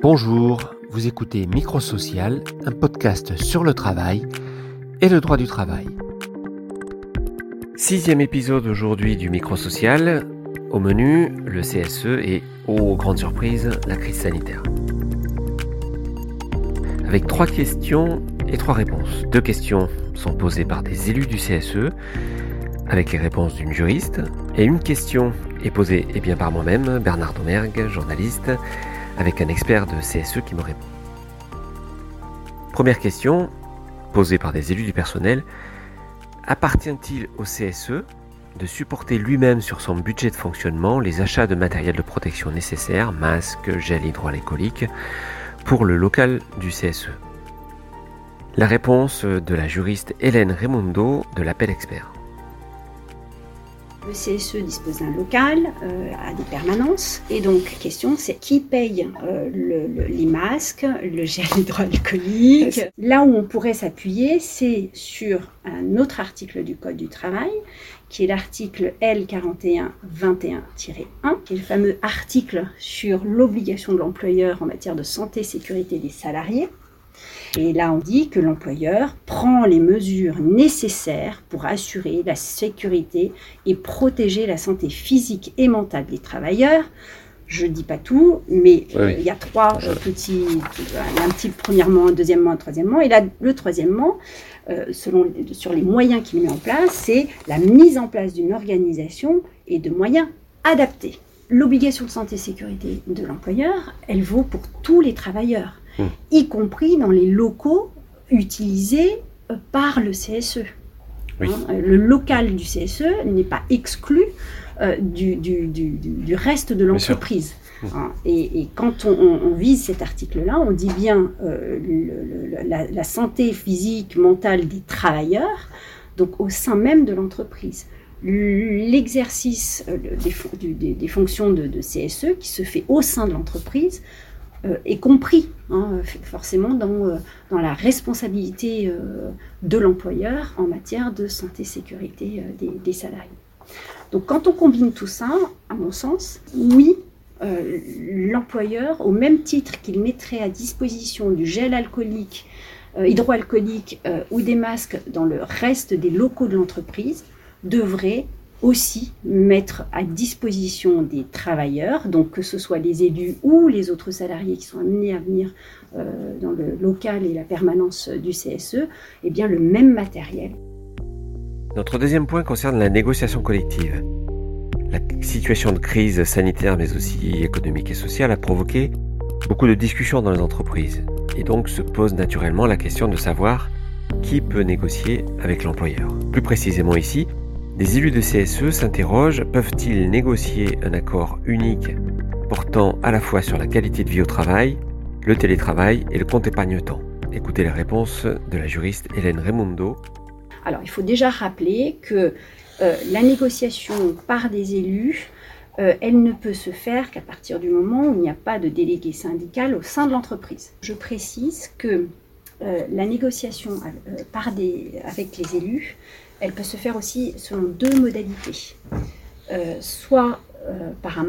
Bonjour, vous écoutez Microsocial, un podcast sur le travail et le droit du travail. Sixième épisode aujourd'hui du Microsocial. Au menu, le CSE et, aux grandes surprises, la crise sanitaire. Avec trois questions et trois réponses. Deux questions sont posées par des élus du CSE, avec les réponses d'une juriste, et une question est posée eh bien, par moi-même, Bernard Domergue, journaliste, avec un expert de CSE qui me répond. Première question, posée par des élus du personnel, appartient-il au CSE de supporter lui-même sur son budget de fonctionnement les achats de matériel de protection nécessaires, masques, gel hydroalcoolique, pour le local du CSE La réponse de la juriste Hélène Raimondo de l'Appel Expert. Le CSE dispose d'un local, euh, à des permanences. Et donc, question, c'est qui paye euh, les masques, le gel hydroalcoolique? Là où on pourrait s'appuyer, c'est sur un autre article du Code du travail, qui est l'article L4121-1, qui est le fameux article sur l'obligation de l'employeur en matière de santé et sécurité des salariés. Et là, on dit que l'employeur prend les mesures nécessaires pour assurer la sécurité et protéger la santé physique et mentale des travailleurs. Je ne dis pas tout, mais euh, il y a trois euh, petits, un petit premièrement, un deuxièmement, un troisièmement. Et là, le troisièmement, euh, selon, sur les moyens qu'il met en place, c'est la mise en place d'une organisation et de moyens adaptés. L'obligation de santé et sécurité de l'employeur, elle vaut pour tous les travailleurs. Hmm. y compris dans les locaux utilisés euh, par le CSE. Hein, euh, le local du CSE n'est pas exclu euh, du, du, reste de l'entreprise. Hmm. Hein, et, quand on, vise cet article-là, on dit bien la, santé physique, mentale des travailleurs, donc au sein même de l'entreprise. L'exercice des, des, fonctions de, CSE qui se fait au sein de l'entreprise euh, est compris hein, forcément dans, euh, dans, la responsabilité euh, de l'employeur en matière de santé sécurité des, salariés. Donc quand on combine tout ça, à mon sens, oui, l'employeur, au même titre qu'il mettrait à disposition du gel alcoolique, hydroalcoolique ou des masques dans le reste des locaux de l'entreprise, devrait aussi mettre à disposition des travailleurs, donc que ce soit les élus ou les autres salariés qui sont amenés à venir euh, dans le local et la permanence du CSE, eh bien le même matériel. Notre deuxième point concerne la négociation collective. La situation de crise sanitaire mais aussi économique et sociale a provoqué beaucoup de discussions dans les entreprises et donc se pose naturellement la question de savoir qui peut négocier avec l'employeur. Plus précisément ici, les élus de CSE s'interrogent, peuvent-ils négocier un accord unique portant à la fois sur la qualité de vie au travail, le télétravail et le compte épargne-temps? Écoutez la réponse de la juriste Hélène Raimondo. Alors il faut déjà rappeler que euh, la négociation par des élus, euh, elle ne peut se faire qu'à partir du moment où il n'y a pas de délégué syndical au sein de l'entreprise. Je précise que euh, la négociation par des, avec les élus, elle peut se faire aussi selon deux modalités. Euh, soit euh, par un,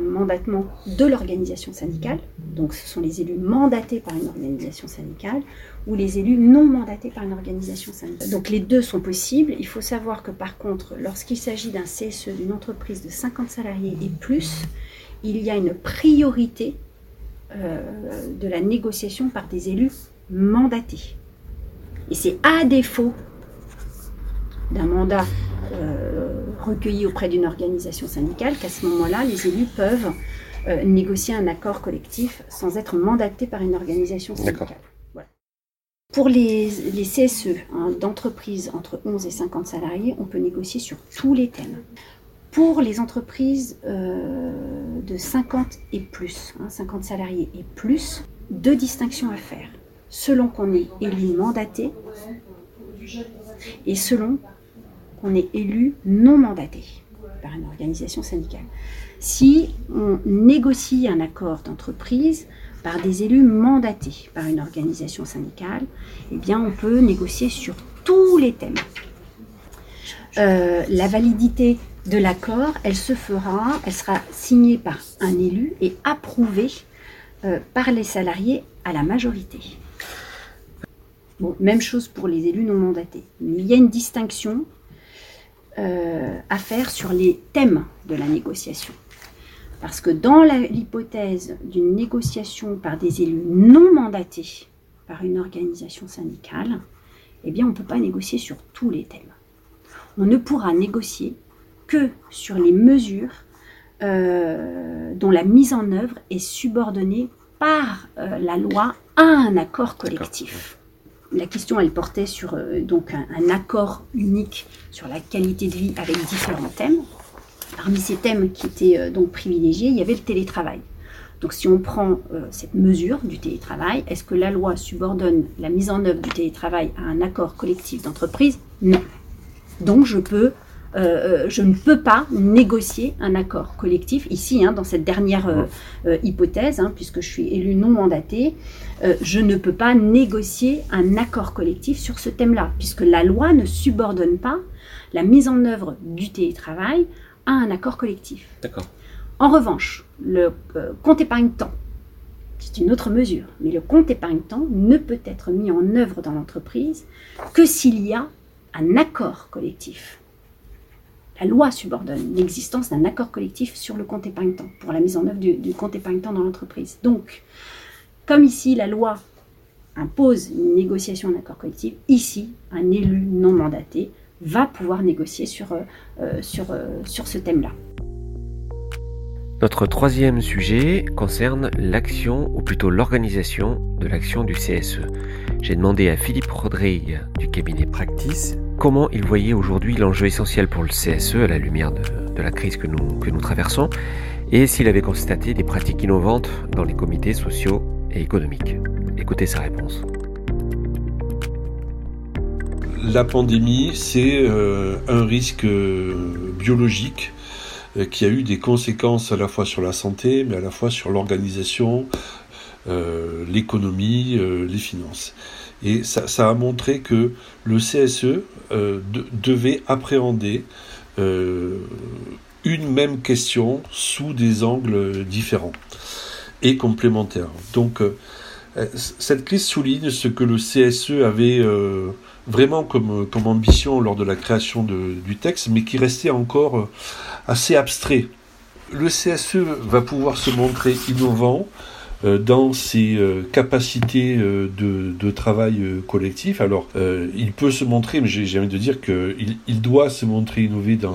mandatement de l'organisation syndicale, donc ce sont les élus mandatés par une organisation syndicale, ou les élus non mandatés par une organisation syndicale. Donc les deux sont possibles. Il faut savoir que par contre, lorsqu'il s'agit d'un CSE, d'une entreprise de 50 salariés et plus, il y a une priorité euh, de la négociation par des élus mandatés. Et c'est à défaut d'un mandat euh, recueilli auprès d'une organisation syndicale qu'à ce moment-là, les élus peuvent euh, négocier un accord collectif sans être mandatés par une organisation syndicale. Pour les, CSE hein, d'entreprises entre 11 et 50 salariés, on peut négocier sur tous les thèmes. Pour les entreprises euh, de 50 et plus, 50 hein, salariés et plus, deux distinctions à faire. Selon qu'on est élu mandaté et selon on est élu non mandaté par une organisation syndicale. Si on négocie un accord d'entreprise par des élus mandatés par une organisation syndicale, eh bien on peut négocier sur tous les thèmes. Euh, la validité de l'accord, elle se fera, elle sera signée par un élu et approuvée par les salariés à la majorité. Même chose pour les élus non mandatés. Il y a une distinction à faire sur les thèmes de la négociation. Parce que dans l'hypothèse d'une négociation par des élus non mandatés par une organisation syndicale, eh bien, on ne peut pas négocier sur tous les thèmes. On ne pourra négocier que sur les mesures euh, dont la mise en œuvre est subordonnée par euh, la loi à un accord collectif. La question, elle portait sur euh, donc un, accord unique sur la qualité de vie avec différents thèmes. Parmi ces thèmes qui étaient euh, donc privilégiés, il y avait le télétravail. Donc si on prend euh, cette mesure du télétravail, est-ce que la loi subordonne la mise en œuvre du télétravail à un accord collectif d'entreprise? Non. Donc je peux euh, je ne peux pas négocier un accord collectif ici, hein, dans cette dernière hypothèse, hein, puisque je suis élu non mandaté, je ne peux pas négocier un accord collectif sur ce thème-là, puisque la loi ne subordonne pas la mise en œuvre du télétravail à un accord collectif. D'accord. En revanche, le euh, compte épargne-temps, c'est une autre mesure, mais le compte épargne-temps ne peut être mis en œuvre dans l'entreprise que s'il y a un accord collectif. La loi subordonne l'existence d'un accord collectif sur le compte épargne-temps, pour la mise en œuvre du, compte épargne-temps dans l'entreprise. Donc, comme ici la loi impose une négociation d'un accord collectif, ici, un élu non mandaté va pouvoir négocier sur, euh, euh, euh, sur ce thème-là. Notre troisième sujet concerne l'action, ou plutôt l'organisation de l'action du CSE. J'ai demandé à Philippe Rodrigue du cabinet Practice comment il voyait aujourd'hui l'enjeu essentiel pour le CSE à la lumière de, la crise que nous, que nous traversons et s'il avait constaté des pratiques innovantes dans les comités sociaux et économiques? Écoutez sa réponse la pandémie, c'est euh, un risque euh, biologique euh, qui a eu des conséquences à la fois sur la santé, mais à la fois sur l'organisation, l'économie, les finances. Et ça, a montré que le CSE devait appréhender une même question sous des angles différents et complémentaires. Donc, cette crise souligne ce que le CSE avait vraiment comme, ambition lors de la création du texte, mais qui restait encore euh, assez abstrait. Le CSE va pouvoir se montrer innovant euh, dans ses euh, capacités de, de, travail collectif. Alors, il peut se montrer, mais j'ai envie de dire qu'il il doit se montrer innové dans,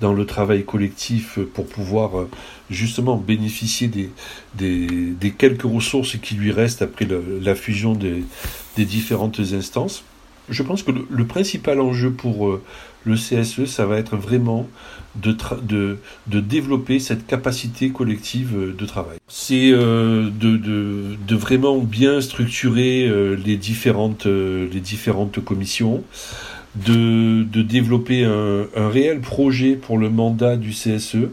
dans le travail collectif pour pouvoir justement bénéficier des, quelques ressources qui lui restent après la fusion des, différentes instances je pense que le, principal enjeu pour euh, le CSE, ça va être vraiment de, développer cette capacité collective euh, de travail. C'est euh, de, vraiment bien structurer les, différentes, les différentes commissions, de, développer un, un, réel projet pour le mandat du CSE.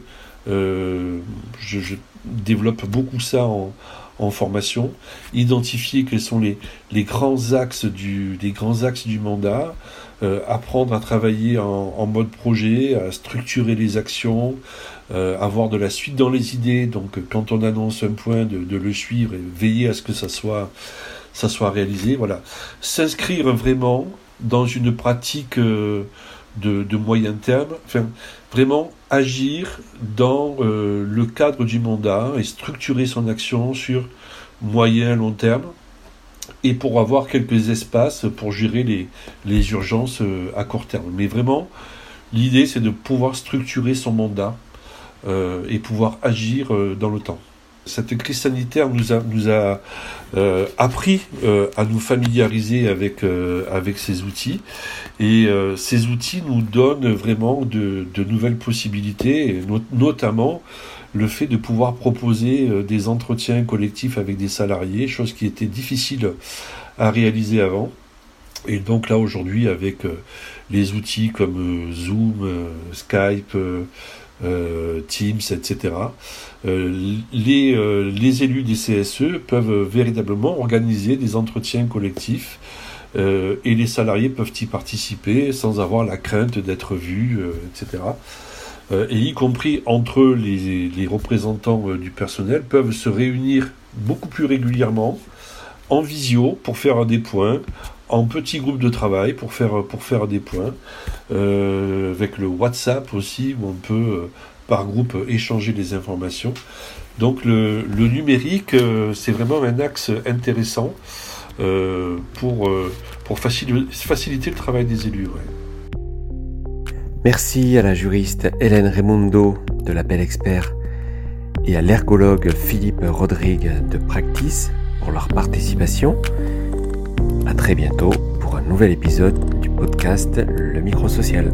je, je développe beaucoup ça en, en formation, identifier quels sont les, les grands axes du, grands axes du mandat, euh, apprendre à travailler en, en, mode projet, à structurer les actions, euh, avoir de la suite dans les idées. Donc, quand on annonce un point, de, de le suivre et veiller à ce que ça soit, ça soit réalisé. Voilà, s'inscrire vraiment dans une pratique euh, de, moyen terme. Enfin, vraiment agir dans euh, le cadre du mandat et structurer son action sur moyen long terme et pour avoir quelques espaces pour gérer les, les urgences euh, à court terme. Mais vraiment, l'idée c'est de pouvoir structurer son mandat euh, et pouvoir agir dans le temps cette crise sanitaire nous a, nous a euh, appris euh, à nous familiariser avec, euh, avec ces outils. Et ces outils nous donnent vraiment de, de nouvelles possibilités, notamment le fait de pouvoir proposer des entretiens collectifs avec des salariés, chose qui était difficile à réaliser avant. Et donc là aujourd'hui avec les outils comme Zoom, Skype, Teams, etc. Euh, les, euh, les élus des CSE peuvent véritablement organiser des entretiens collectifs et les salariés peuvent y participer sans avoir la crainte d'être vus, etc. et y compris entre les, les représentants du personnel peuvent se réunir beaucoup plus régulièrement, en visio pour faire des points, en petits groupes de travail pour faire, pour faire des points, euh, avec le WhatsApp aussi, où on peut euh, par groupe échanger des informations. Donc le, numérique, euh, c'est vraiment un axe intéressant pour, pour faciliter, le travail des élus. Merci à la juriste Hélène Raimundo de la Belle Expert et à l'ergologue Philippe Rodrigue de Practice pour leur participation. À très bientôt pour un nouvel épisode du podcast Le Micro Social.